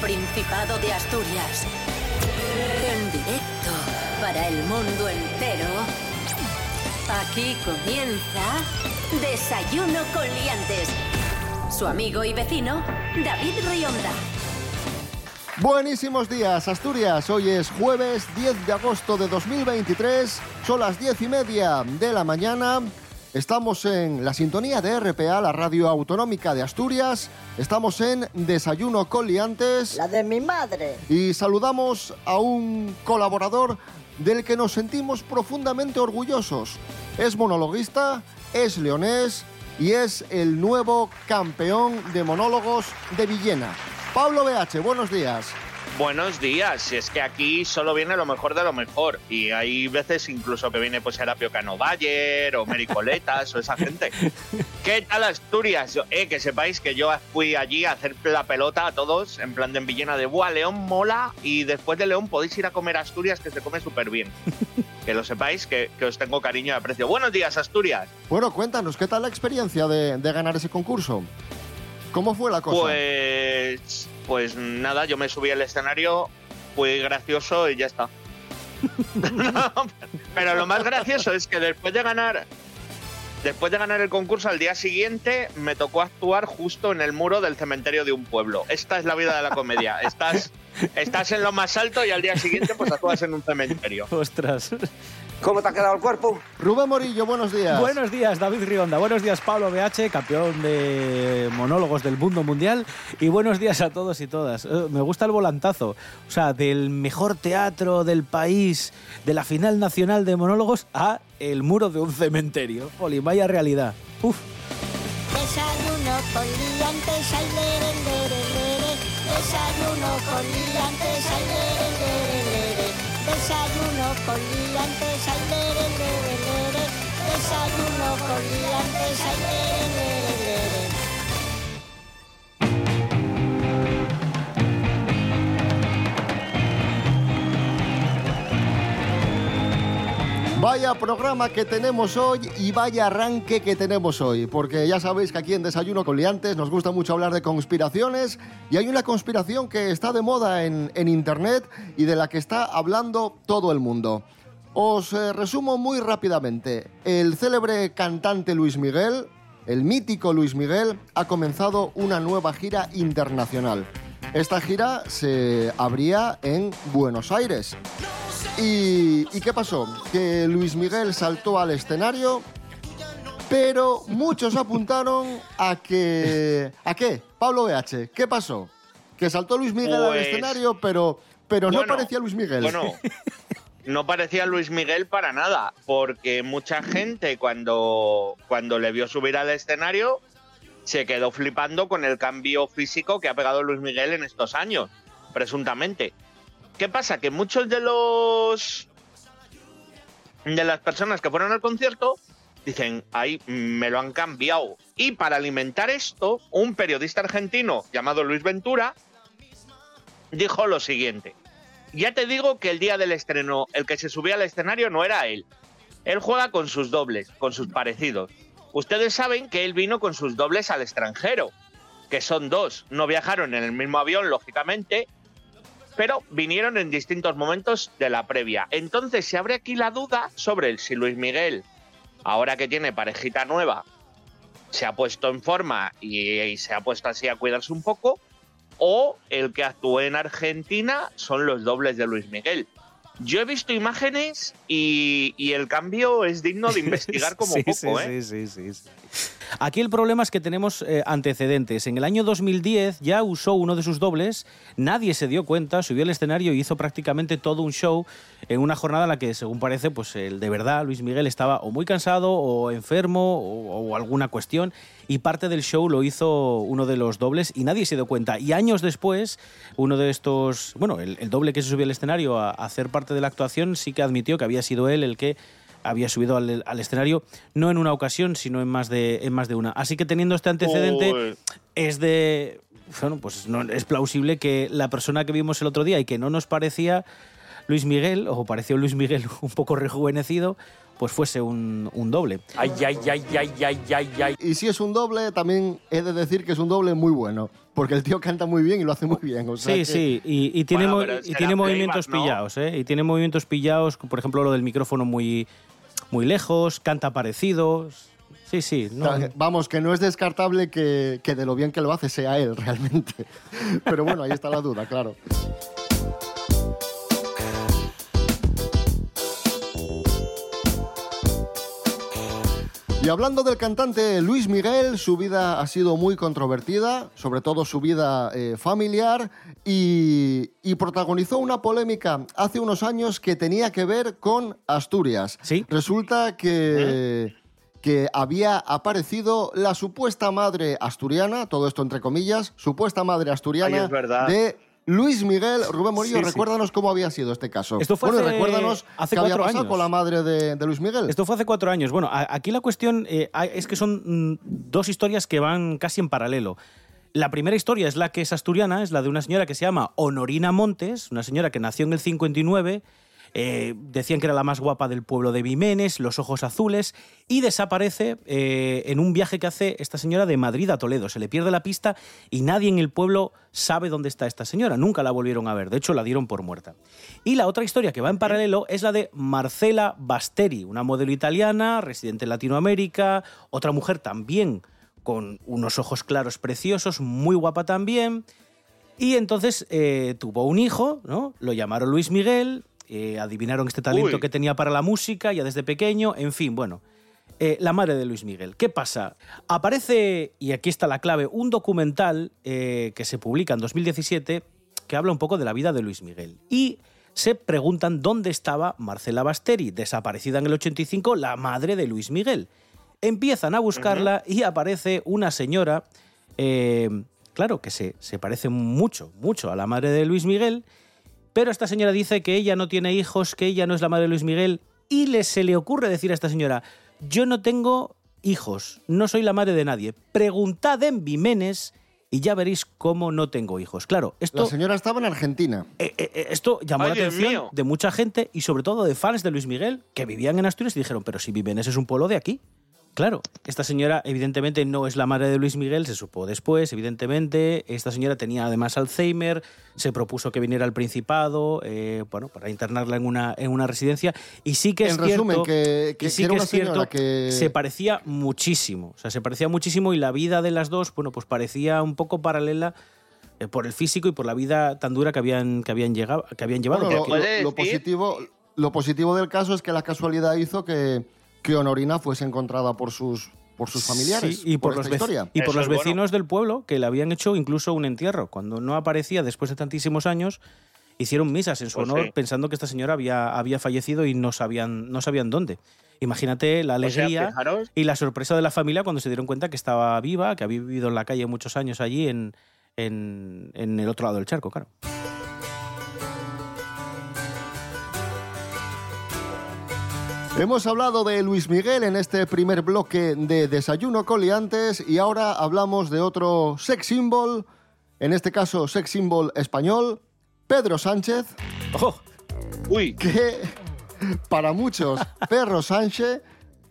Principado de Asturias. En directo para el mundo entero. Aquí comienza Desayuno con Liantes. Su amigo y vecino, David Rionda. Buenísimos días, Asturias. Hoy es jueves 10 de agosto de 2023. Son las 10 y media de la mañana. Estamos en la sintonía de RPA, la radio autonómica de Asturias. Estamos en Desayuno con Liantes. La de mi madre. Y saludamos a un colaborador del que nos sentimos profundamente orgullosos. Es monologuista, es leonés y es el nuevo campeón de monólogos de Villena. Pablo BH, buenos días. Buenos días, si es que aquí solo viene lo mejor de lo mejor y hay veces incluso que viene pues Serapio Cano Bayer o Mericoletas o esa gente. ¿Qué tal Asturias? Eh, que sepáis que yo fui allí a hacer la pelota a todos en plan de en Villena de Buah, León mola y después de León podéis ir a comer a Asturias que se come súper bien. que lo sepáis que, que, os tengo cariño y aprecio. Buenos días Asturias. Bueno, cuéntanos, ¿qué tal la experiencia de, de ganar ese concurso? ¿Cómo fue la cosa? Pues, pues nada, yo me subí al escenario, fue gracioso y ya está. pero lo más gracioso es que después de ganar, después de ganar el concurso al día siguiente, me tocó actuar justo en el muro del cementerio de un pueblo. Esta es la vida de la comedia. Estás, estás en lo más alto y al día siguiente pues actúas en un cementerio. Ostras. ¿Cómo te ha quedado el cuerpo? Rubén Morillo, buenos días. Buenos días, David Rionda. Buenos días, Pablo BH, campeón de monólogos del mundo mundial. Y buenos días a todos y todas. Eh, me gusta el volantazo. O sea, del mejor teatro del país, de la final nacional de monólogos, a el muro de un cementerio. Poli, vaya realidad. Uf. Desayuno con liantes, ay, lere, lere, lere. Desayuno con liantes, ay, lere, lere, lere. Desayuno con liantes, ay, lere, lere, lere. Desayuno con liantes, ay, lere, lere, lere. Vaya programa que tenemos hoy y vaya arranque que tenemos hoy, porque ya sabéis que aquí en Desayuno con Liantes nos gusta mucho hablar de conspiraciones y hay una conspiración que está de moda en, en Internet y de la que está hablando todo el mundo. Os eh, resumo muy rápidamente. El célebre cantante Luis Miguel, el mítico Luis Miguel, ha comenzado una nueva gira internacional. Esta gira se abría en Buenos Aires. ¿Y, ¿Y, qué pasó? Que Luis Miguel saltó al escenario, pero muchos apuntaron a que... ¿A qué? Pablo BH, ¿qué pasó? Que saltó Luis Miguel al Pues- escenario, pero, pero no parecía Luis Miguel. Bueno, no parecía Luis Miguel para nada, porque mucha gente cuando, cuando le vio subir al escenario se quedó flipando con el cambio físico que ha pegado Luis Miguel en estos años, presuntamente. ¿Qué pasa? Que muchos de los de las personas que fueron al concierto dicen, ahí me lo han cambiado. Y para alimentar esto, un periodista argentino llamado Luis Ventura dijo lo siguiente. Ya te digo que el día del estreno, el que se subía al escenario no era él. Él juega con sus dobles, con sus parecidos. Ustedes saben que él vino con sus dobles al extranjero, que son dos. No viajaron en el mismo avión, lógicamente, pero vinieron en distintos momentos de la previa. Entonces se abre aquí la duda sobre el si Luis Miguel, ahora que tiene parejita nueva, se ha puesto en forma y, y se ha puesto así a cuidarse un poco, o el que actuó en Argentina son los dobles de Luis Miguel. Yo he visto imágenes y, y el cambio es digno de investigar como Sí, poco, sí, ¿eh? sí, sí, sí, sí. Aquí el problema es que tenemos eh, antecedentes. En el año 2010 ya usó uno de sus dobles, nadie se dio cuenta, subió al escenario y hizo prácticamente todo un show en una jornada en la que, según parece, pues el de verdad Luis Miguel estaba o muy cansado o enfermo o, alguna cuestión y parte del show lo hizo uno de los dobles y nadie se dio cuenta. Y años después, uno de estos, bueno, el, doble que se subió al escenario a hacer parte de la actuación sí que admitió que había sido él el que había subido al, al escenario, no en una ocasión, sino en más de, en más de una. Así que teniendo este antecedente, Uy. es de. Bueno, pues no, es plausible que la persona que vimos el otro día y que no nos parecía Luis Miguel, o pareció Luis Miguel un poco rejuvenecido, pues fuese un, un doble. Ay, ay, ay, ay, ay, ay, ay. Y si es un doble, también he de decir que es un doble muy bueno. Porque el tío canta muy bien y lo hace muy bien. o sea Sí, que- sí, y, y tiene, Bueno, mo- pero y será tiene movimientos playback, ¿no? pillados, ¿eh? Y tiene movimientos pillados, por ejemplo, lo del micrófono muy, muy lejos, canta parecido. Sí, sí, Vamos, que no es descartable que, que de lo bien que lo hace sea él realmente. Pero bueno, ahí está la duda, claro. Y hablando del cantante Luis Miguel, su vida ha sido muy controvertida, sobre todo su vida eh, familiar, y, y protagonizó una polémica hace unos años que tenía que ver con Asturias. Sí. Resulta que, que había aparecido la supuesta madre asturiana, todo esto entre comillas, supuesta madre asturiana Ay, es verdad. de Luis Miguel. Rubén Morillo, Sí, sí. recuérdanos cómo había sido este caso. Esto fue bueno, hace- recuérdanos hace qué había pasado años. con la madre de, de Luis Miguel. Esto fue hace cuatro años. Bueno, a- aquí la cuestión eh, es que son mm, dos historias que van casi en paralelo. La primera historia es la que es asturiana, es la de una señora que se llama Honorina Montes, una señora que nació en el 59. Eh, decían que era la más guapa del pueblo de Vimenes, los ojos azules, y desaparece eh, en un viaje que hace esta señora de Madrid a Toledo. Se le pierde la pista y nadie en el pueblo sabe dónde está esta señora. Nunca la volvieron a ver. De hecho, la dieron por muerta. Y la otra historia que va en paralelo es la de Marcela Basteri, una modelo italiana, residente en Latinoamérica, otra mujer también con unos ojos claros preciosos, muy guapa también. Y entonces eh, tuvo un hijo, ¿no? Lo llamaron Luis Miguel, eh, adivinaron este talento Uy. que tenía para la música ya desde pequeño, en fin, bueno. Eh, la madre de Luis Miguel. ¿Qué pasa? Aparece, y aquí está la clave, un documental eh, que se publica en 2017 que habla un poco de la vida de Luis Miguel. Y se preguntan dónde estaba Marcela Basteri, desaparecida en el 85, la madre de Luis Miguel. Empiezan a buscarla y aparece una señora, eh, claro, que se, se parece mucho, mucho a la madre de Luis Miguel, pero esta señora dice que ella no tiene hijos, que ella no es la madre de Luis Miguel, y le, se le ocurre decir a esta señora, yo no tengo hijos, no soy la madre de nadie, preguntad en Vimenes y ya veréis cómo no tengo hijos. Claro, esto... La señora estaba en Argentina. Eh, eh, eh, esto llamó Ay, la atención de mucha gente y sobre todo de fans de Luis Miguel que vivían en Asturias y dijeron, pero si Vimenes es un pueblo de aquí. Claro, esta señora evidentemente no es la madre de Luis Miguel, se supo después, evidentemente. Esta señora tenía además Alzheimer, se propuso que viniera al Principado, eh, bueno, para internarla en una, en una residencia. Y sí que es En resumen, cierto que- que- y sí que era que una es cierto, que- se parecía muchísimo. O sea, se parecía muchísimo y la vida de las dos, bueno, pues parecía un poco paralela eh, por el físico y por la vida tan dura que habían, que habían, llegado, que habían llevado. Bueno, lo, positivo, lo positivo del caso es que la casualidad hizo que, que Honorina fuese encontrada por sus, por sus familiares. Sí, y por, los, historia. y por Eso los bueno. vecinos del pueblo que le habían hecho incluso un entierro. Cuando no aparecía después de tantísimos años, hicieron misas en su Pues honor sí. pensando que esta señora había, había fallecido y no sabían, no sabían dónde. Imagínate la O sea, alegría y la sorpresa de la familia cuando se dieron cuenta que estaba viva, que había vivido en la calle muchos años allí en, en, en el otro lado del charco, claro. Hemos hablado de Luis Miguel en este primer bloque de Desayuno Coliantes y ahora hablamos de otro sex symbol, en este caso sex symbol español, Pedro Sánchez, ¡Oh! Uy, que para muchos, Perro Sánchez,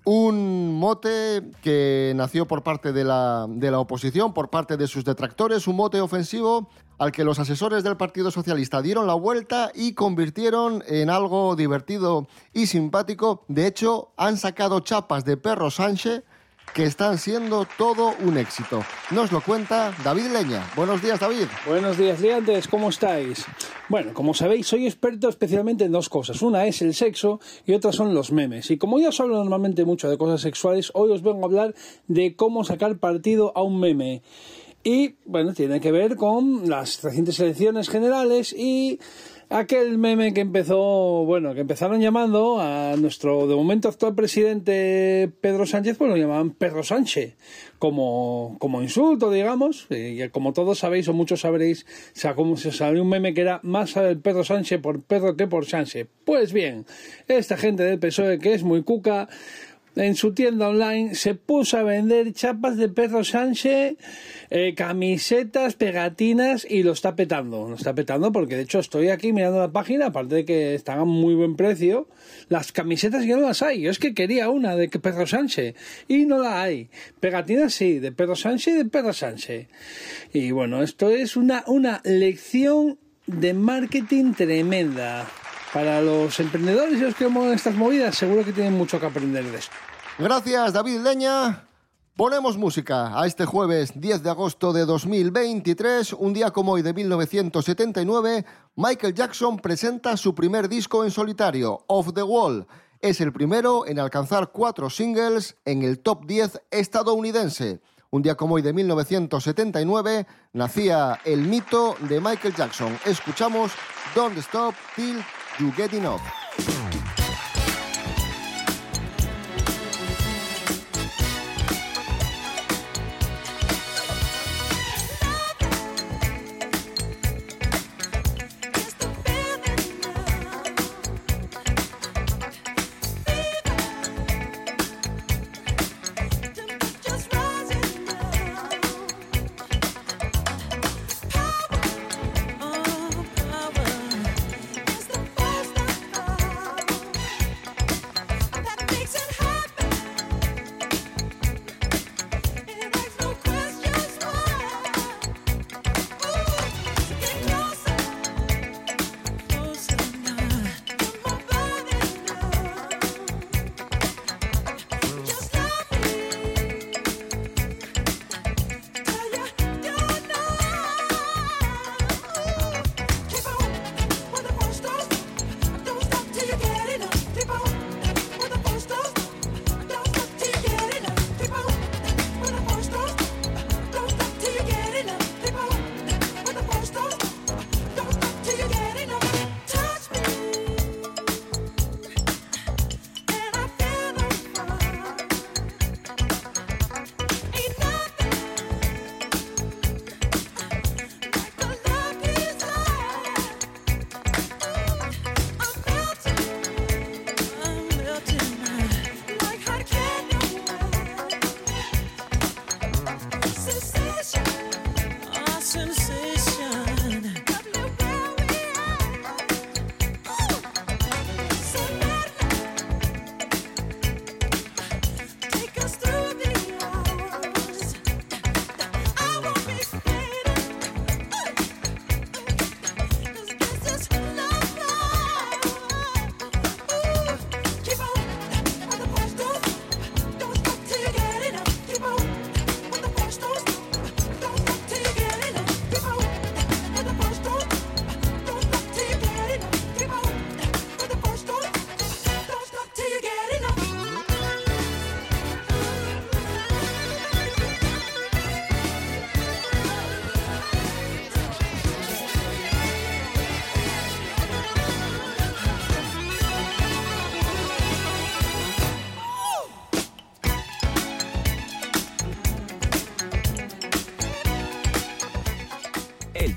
un mote que nació por parte de la, de la oposición, por parte de sus detractores, un mote ofensivo al que los asesores del Partido Socialista dieron la vuelta y convirtieron en algo divertido y simpático. De hecho, han sacado chapas de Perro Sánchez que están siendo todo un éxito. Nos lo cuenta David Leña. Buenos días, David. Buenos días, liantes, ¿cómo estáis? Bueno, como sabéis, soy experto especialmente en dos cosas. Una es el sexo y otra son los memes. Y como ya os hablo normalmente mucho de cosas sexuales, hoy os vengo a hablar de cómo sacar partido a un meme. Y, bueno, tiene que ver con las recientes elecciones generales y aquel meme que empezó, bueno, que empezaron llamando a nuestro, de momento, actual presidente Pedro Sánchez, pues lo llamaban Pedro Sánchez, como, como insulto, digamos. Y como todos sabéis, o muchos sabréis, sacó, se salió un meme que era más el Pedro Sánchez por Pedro que por Sánchez. Pues bien, esta gente del PSOE, que es muy cuca, en su tienda online se puso a vender chapas de perro Sánchez, eh, camisetas, pegatinas y lo está petando. Lo está petando porque de hecho estoy aquí mirando la página, aparte de que están a muy buen precio. Las camisetas ya no las hay. Yo es que quería una de perro Sánchez y no la hay. Pegatinas sí, de perro Sánchez y de perro Sánchez. Y bueno, esto es una, una lección de marketing tremenda. Para los emprendedores y los que mueven estas movidas, seguro que tienen mucho que aprender de esto. Gracias, David Leña. Ponemos música a este jueves 10 de agosto de 2023, un día como hoy de 1979, Michael Jackson presenta su primer disco en solitario, Off the Wall. Es el primero en alcanzar cuatro singles en el top 10 estadounidense. Un día como hoy de 1979 nacía el mito de Michael Jackson. Escuchamos Don't Stop Till You Get Enough.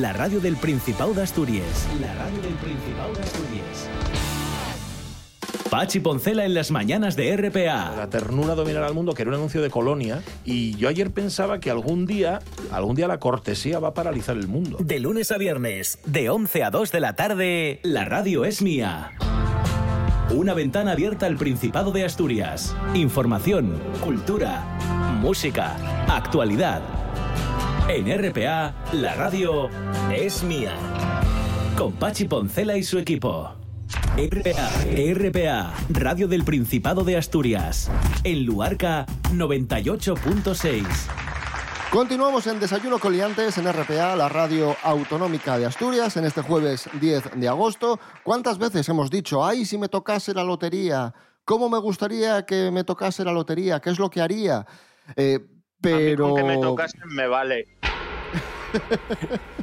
la radio del Principado de Asturias. La radio del Principado de Asturias. Pachi Poncela en las mañanas de RPA. La ternura dominará al mundo, que era un anuncio de Colonia, y yo ayer pensaba que algún día, algún día la cortesía va a paralizar el mundo. De lunes a viernes, de 11 a 2 de la tarde, la radio es mía. Una ventana abierta al Principado de Asturias. Información, cultura, música, actualidad. En RPA, la radio es mía. Con Pachi Poncela y su equipo. RPA, RPA, Radio del Principado de Asturias. En Luarca 98.6. Continuamos en Desayuno Coliantes en RPA, la radio autonómica de Asturias, en este jueves 10 de agosto. ¿Cuántas veces hemos dicho, ay, si me tocase la lotería? ¿Cómo me gustaría que me tocase la lotería? ¿Qué es lo que haría? Eh, A mí pero... con que me tocasen me vale.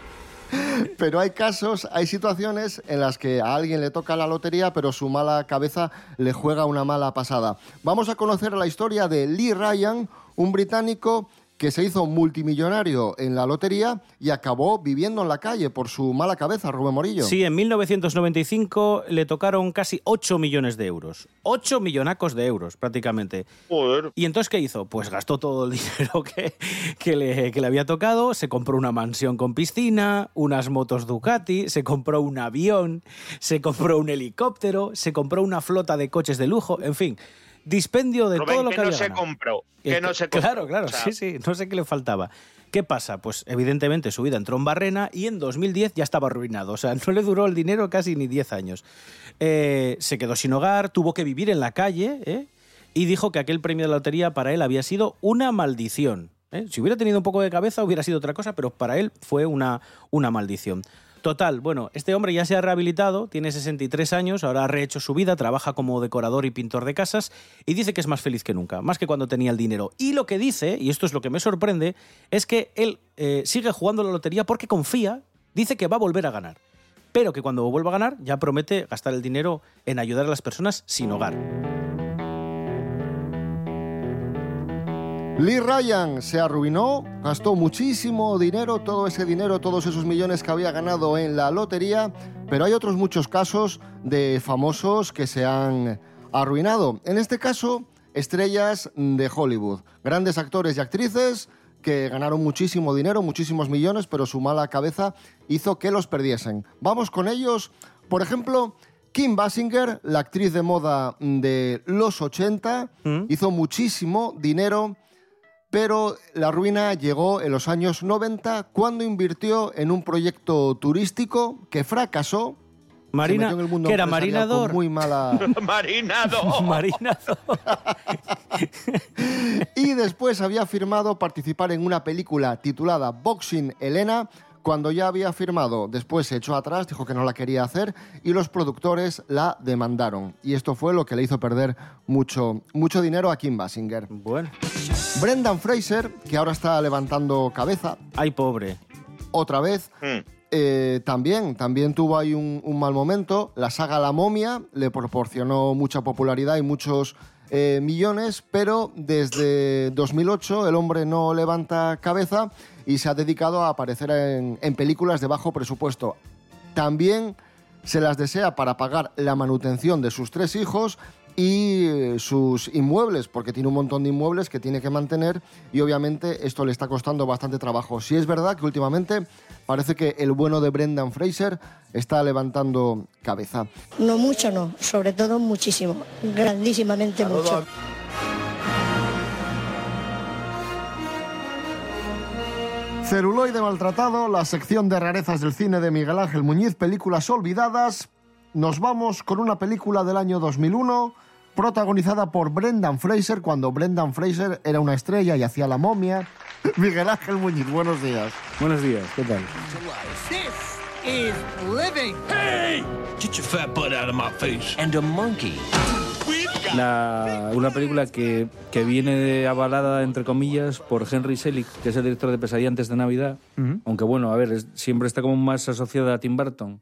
Pero hay casos, hay situaciones en las que a alguien le toca la lotería, pero su mala cabeza le juega una mala pasada. Vamos a conocer la historia de Lee Ryan, un británico que se hizo multimillonario en la lotería y acabó viviendo en la calle por su mala cabeza, Rubén Morillo. Sí, en 1995 le tocaron casi 8 millones de euros. 8 millonacos de euros, prácticamente. Joder. ¿Y entonces qué hizo? Pues gastó todo el dinero que, que le, que le había tocado, se compró una mansión con piscina, unas motos Ducati, se compró un avión, se compró un helicóptero, se compró una flota de coches de lujo, en fin, dispendio de Rubén, todo lo que que no había se ganado. compró. Eh, Que no se compró. Claro, claro, O sea, sí, sí, no sé qué le faltaba. ¿Qué pasa? Pues evidentemente su vida entró en barrena y en 2010 ya estaba arruinado. O sea, no le duró el dinero casi ni 10 años. Eh, se quedó sin hogar, tuvo que vivir en la calle ¿eh? y dijo que aquel premio de la lotería para él había sido una maldición. ¿eh? Si hubiera tenido un poco de cabeza hubiera sido otra cosa, pero para él fue una, una maldición. Total, bueno, este hombre ya se ha rehabilitado, tiene 63 años, ahora ha rehecho su vida, trabaja como decorador y pintor de casas y dice que es más feliz que nunca, más que cuando tenía el dinero. Y lo que dice, y esto es lo que me sorprende, es que él eh, sigue jugando la lotería porque confía, dice que va a volver a ganar, pero que cuando vuelva a ganar ya promete gastar el dinero en ayudar a las personas sin hogar. Lee Ryan se arruinó, gastó muchísimo dinero, todo ese dinero, todos esos millones que había ganado en la lotería, pero hay otros muchos casos de famosos que se han arruinado. En este caso, estrellas de Hollywood, grandes actores y actrices que ganaron muchísimo dinero, muchísimos millones, pero su mala cabeza hizo que los perdiesen. Vamos con ellos, por ejemplo, Kim Basinger, la actriz de moda de los 80, hizo muchísimo dinero pero la ruina llegó en los años 90 cuando invirtió en un proyecto turístico que fracasó. Marina, se metió en el mundo ¿qué era, marinador? Muy mala. Marinado. Marinador. y después había firmado participar en una película titulada Boxing Elena. Cuando ya había firmado, después se echó atrás, dijo que no la quería hacer y los productores la demandaron. Y esto fue lo que le hizo perder mucho, mucho dinero a Kim Basinger. Bueno, Brendan Fraser, que ahora está levantando cabeza, ay pobre. otra vez, Hmm. eh, también, también tuvo ahí un, un mal momento. La saga La momia le proporcionó mucha popularidad y muchos eh, millones, pero desde 2008 el hombre no levanta cabeza y se ha dedicado a aparecer en, en películas de bajo presupuesto. También se las desea para pagar la manutención de sus tres hijos y eh, sus inmuebles, porque tiene un montón de inmuebles que tiene que mantener y obviamente esto le está costando bastante trabajo. Si es verdad que últimamente parece que el bueno de Brendan Fraser está levantando cabeza. No mucho, no. Sobre todo muchísimo. Grandísimamente mucho. Celuloide maltratado, la sección de rarezas del cine de Miguel Ángel Muñiz, películas olvidadas. Nos vamos con una película del año 2001, protagonizada por Brendan Fraser, cuando Brendan Fraser era una estrella y hacía la momia. Miguel Ángel Muñiz, buenos días. Buenos días, ¿qué tal? Is living. Hey! Get your fat butt out of my face. And a monkey. La- una película que, que viene de- avalada, entre comillas, por Henry Selick, que es el director de Pesadilla antes de Navidad. Aunque bueno, a ver, es- siempre está como más asociada a Tim Burton,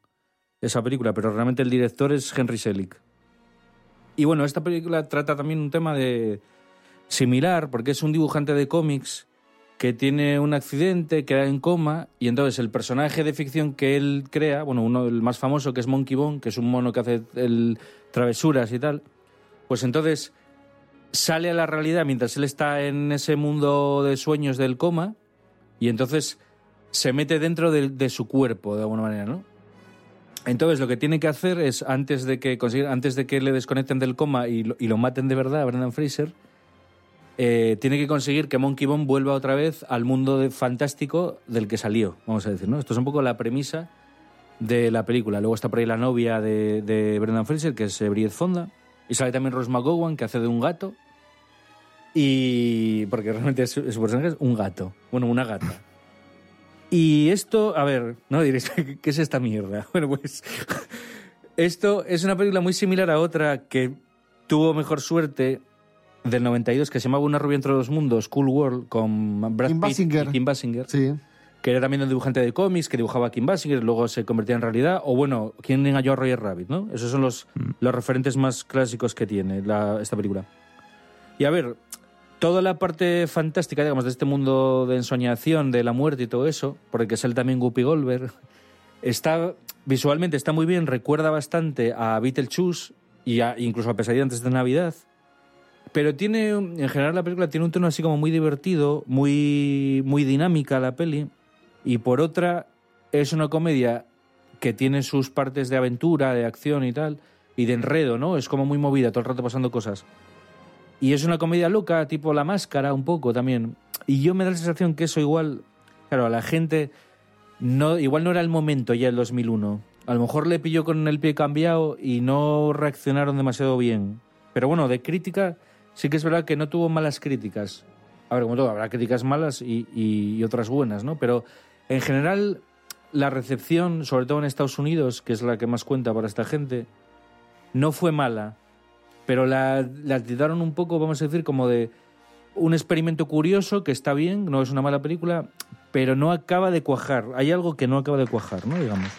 esa película, pero realmente el director es Henry Selick. Y bueno, esta película trata también un tema de similar, porque es un dibujante de cómics que tiene un accidente, queda en coma, y entonces el personaje de ficción que él crea, bueno, uno el más famoso, que es Monkey Bone, que es un mono que hace el, travesuras y tal, pues entonces sale a la realidad mientras él está en ese mundo de sueños del coma, y entonces se mete dentro de, su cuerpo, de alguna manera, ¿no? Entonces lo que tiene que hacer es, antes de que, antes de que le desconecten del coma y lo, y lo maten de verdad a Brendan Fraser, eh, tiene que conseguir que Monkey Bone vuelva otra vez al mundo fantástico del que salió, vamos a decir, ¿no? Esto es un poco la premisa de la película. Luego está por ahí la novia de, Brendan Fraser, que es Bridget Fonda, y sale también Rose McGowan, que hace de un gato, y... porque realmente su, su personaje es un gato, bueno, una gata. Y esto, a ver, no diréis, ¿qué es esta mierda? Bueno, pues esto es una película muy similar a otra que tuvo mejor suerte del 92 que se llamaba Una rubia entre dos mundos, Cool World, con Brad Kim Pitt Basinger. y Kim Basinger. Sí. Que era también un dibujante de cómics, que dibujaba a Kim Basinger, luego se convertía en realidad. O bueno, ¿quién engañó a Roger Rabbit? ¿no? Esos son los, los referentes más clásicos que tiene la- esta película. Y a ver, toda la parte fantástica, digamos, de este mundo de ensoñación, de la muerte y todo eso, porque sale también Guppy Goldberg, está visualmente está muy bien, recuerda bastante a Beetlejuice y a- incluso a Pesadilla antes de Navidad. Pero tiene, en general la película tiene un tono así como muy divertido, muy, muy dinámica la peli. Y por otra, es una comedia que tiene sus partes de aventura, de acción y tal, y de enredo, ¿no? Es como muy movida, todo el rato pasando cosas. Y es una comedia loca, tipo La Máscara, un poco también. Y yo me da la sensación que eso igual, claro, a la gente, no, igual no era el momento ya el 2001. A lo mejor le pilló con el pie cambiado y no reaccionaron demasiado bien. Pero bueno, de crítica, sí que es verdad que no tuvo malas críticas. A ver, como todo, habrá críticas malas y, y- y otras buenas, ¿no? Pero en general, la recepción, sobre todo en Estados Unidos, que es la que más cuenta para esta gente, no fue mala. Pero la, la tiraron un poco, vamos a decir, como de un experimento curioso que está bien, no es una mala película, pero no acaba de cuajar. Hay algo que no acaba de cuajar, ¿no? Digamos.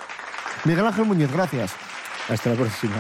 Miguel Ángel Muñiz, gracias. Hasta la próxima.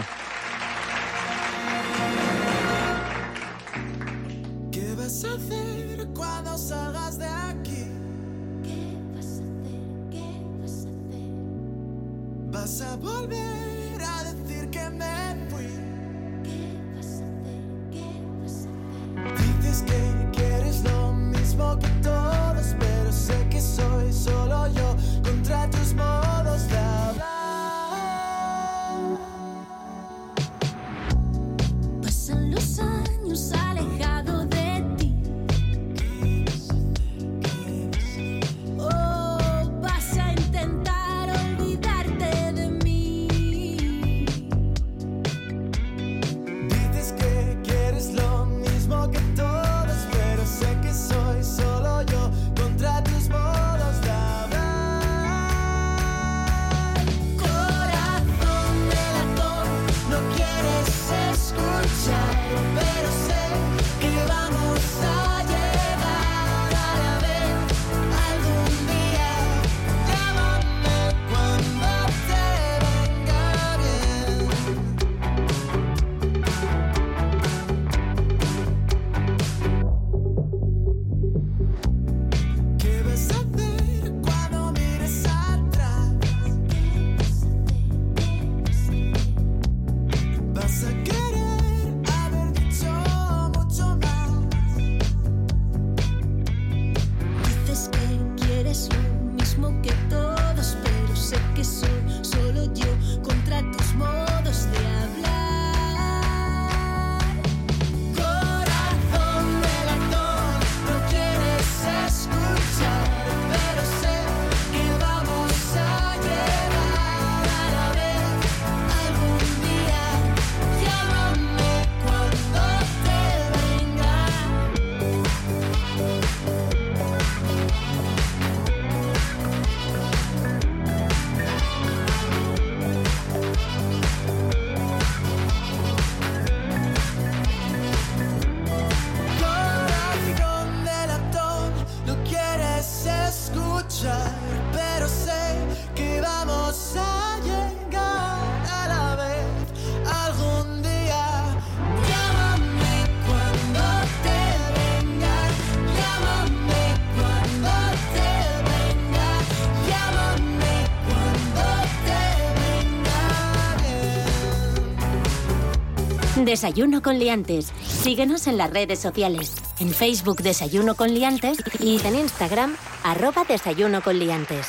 Desayuno con liantes. Síguenos en las redes sociales. En Facebook Desayuno con liantes y en Instagram arroba Desayuno con liantes.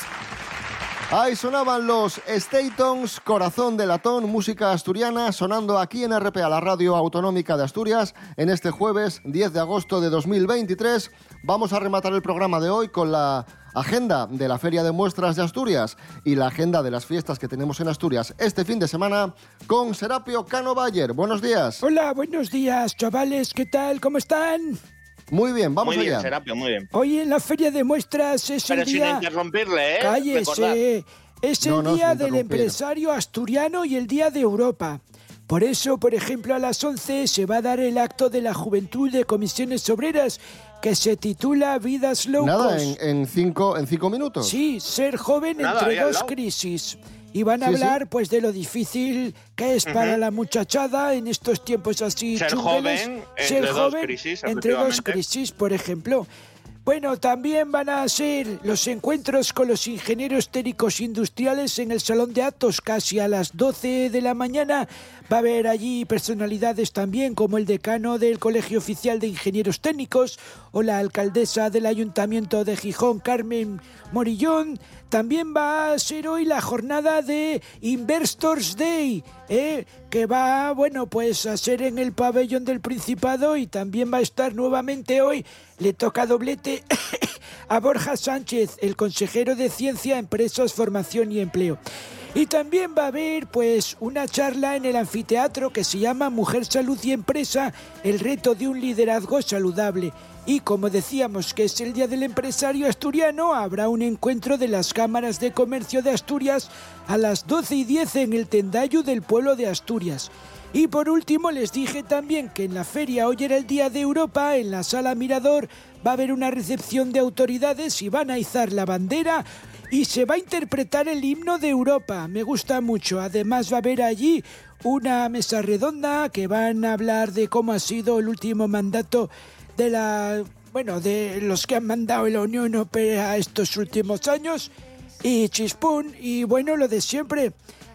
Ahí sonaban los Statons, Corazón de Latón, música asturiana, sonando aquí en RPA, la radio autonómica de Asturias, en este jueves 10 de agosto de 2023. Vamos a rematar el programa de hoy con la agenda de la Feria de Muestras de Asturias y la agenda de las fiestas que tenemos en Asturias este fin de semana con Serapio Cano Bayer. Buenos días. Hola, buenos días, chavales. ¿Qué tal? ¿Cómo están? Muy bien, vamos muy bien, allá. Serapio, muy bien. Hoy en la feria de muestras es Pero el sin día. interrumpirle, ¿eh? Cállese. Recordad. Es el No, no, sin día del empresario asturiano y el día de Europa. Por eso, por ejemplo, a las 11 se va a dar el acto de la Juventud de Comisiones Obreras que se titula Vidas Locos. Nada, en, en cinco, en cinco minutos. Sí, ser joven Nada, entre dos crisis. Y van a Sí, sí. hablar pues de lo difícil que es para la muchachada en estos tiempos así Ser chungueles. joven entre dos crisis, entre dos crisis, por ejemplo. Bueno, también van a ser los encuentros con los ingenieros técnicos industriales en el Salón de Actos casi a las 12 de la mañana. Va a haber allí personalidades también como el decano del Colegio Oficial de Ingenieros Técnicos o la alcaldesa del Ayuntamiento de Gijón, Carmen Morillón. También va a ser hoy la jornada de Investors Day, ¿eh? que va, bueno, pues a ser en el pabellón del Principado y también va a estar nuevamente hoy. Le toca doblete a Borja Sánchez, el consejero de Ciencia, Empresas, Formación y Empleo. Y también va a haber pues una charla en el anfiteatro que se llama Mujer, Salud y Empresa, el reto de un liderazgo saludable. Y como decíamos que es el Día del Empresario Asturiano, habrá un encuentro de las cámaras de comercio de Asturias a las 12 y 10 en el Tendayo del pueblo de Asturias. Y por último les dije también que en la feria hoy era el Día de Europa, en la sala Mirador va a haber una recepción de autoridades y van a izar la bandera y se va a interpretar el himno de Europa. Me gusta mucho. Además va a haber allí una mesa redonda que van a hablar de cómo ha sido el último mandato de la bueno, de los que han mandado la Unión Europea estos últimos años y chispún y bueno, lo de siempre.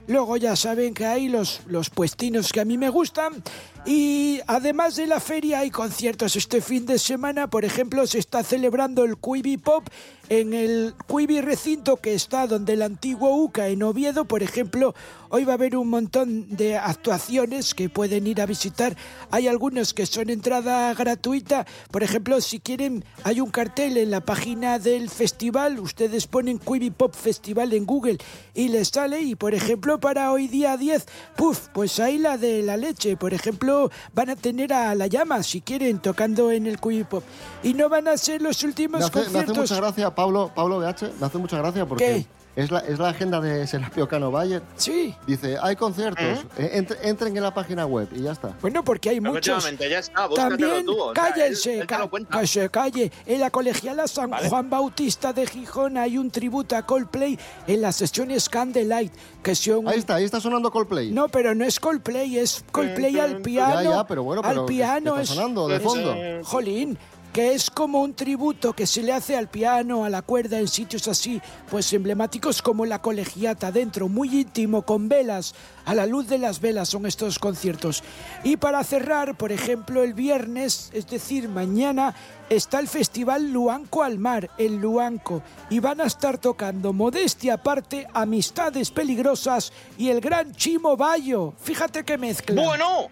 Luego ya saben que hay los, los puestinos que a mí me gustan. Y además de la feria hay conciertos este fin de semana. Por ejemplo, se está celebrando el Quibi Pop en el Quibi recinto que está donde el antiguo UCA en Oviedo. Por ejemplo, hoy va a haber un montón de actuaciones que pueden ir a visitar. Hay algunos que son entrada gratuita. Por ejemplo, si quieren, hay un cartel en la página del festival. Ustedes ponen Quibi Pop Festival en Google y les sale. Y por ejemplo, para hoy día 10, puf, pues hay la de la leche. Por ejemplo, van a tener a La Llama, si quieren, tocando en el Quibi Pop. Y no van a ser los últimos Me hace, me hace conciertos. mucha gracia, Pablo, Pablo BH, me hace mucha gracia porque es la, es la agenda de Serapio Cano Bayer. Sí. Dice, hay conciertos, eh, entre- entren en la página web y ya está. Bueno, porque hay muchos. Ya está, También tú, o sea, cállense, él- él cuenta. que se calle. En la colegiala San Juan Bautista de Gijón hay un tributo a Coldplay en las sesiones Candlelight, que son... Ahí está, ahí está sonando Coldplay. No, pero no es Coldplay, es Coldplay al piano. Ya, ya, pero bueno, pero al piano está es sonando de es- fondo. Jolín, que es como un tributo que se le hace al piano, a la cuerda, en sitios así, pues emblemáticos como la colegiata dentro, muy íntimo, con velas, a la luz de las velas son estos conciertos. Y para cerrar, por ejemplo, el viernes, es decir, mañana, está el Festival Luanco al Mar, en Luanco, y van a estar tocando Modestia aparte, Amistades Peligrosas y el gran Chimo Bayo. Fíjate qué mezcla. Bueno,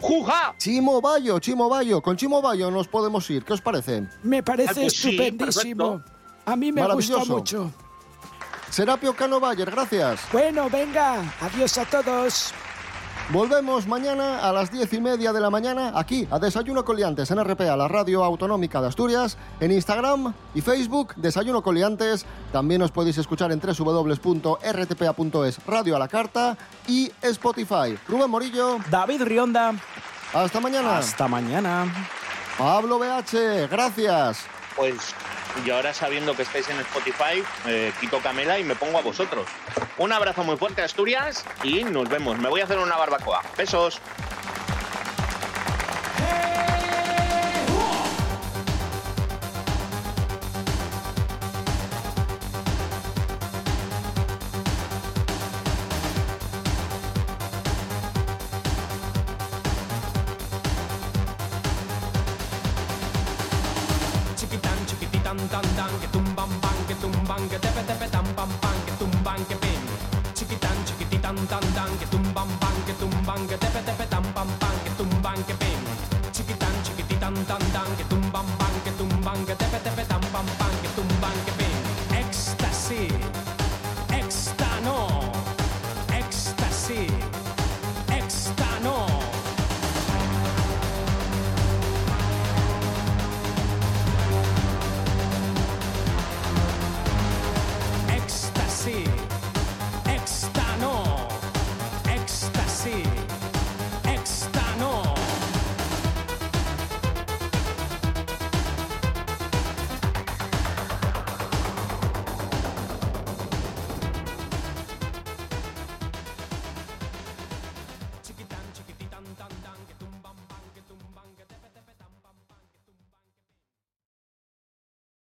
¡Juja! Chimo Bayo, Chimo Bayo, con Chimo Bayo nos podemos ir, ¿qué os parece? Me parece pues sí, estupendísimo. A mí me gusta mucho. Serapio Cano Bayer, gracias. Bueno, venga, adiós a todos. Volvemos mañana a las diez y media de la mañana aquí a Desayuno Coliantes en RPA, la radio autonómica de Asturias, en Instagram y Facebook Desayuno Coliantes. También os podéis escuchar en www.rtpa.es Radio a la Carta y Spotify. Rubén Morillo. David Rionda. Hasta mañana. Hasta mañana. Pablo BH, gracias. Pues yo ahora sabiendo que estáis en Spotify, eh, quito Camela y me pongo a vosotros. Un abrazo muy fuerte Asturias y nos vemos. Me voy a hacer una barbacoa. Besos. Tumban, que pim. Chiquitan, chiquititan, tan, tan, que tumban, pan, que tumban, que tepe, tepe,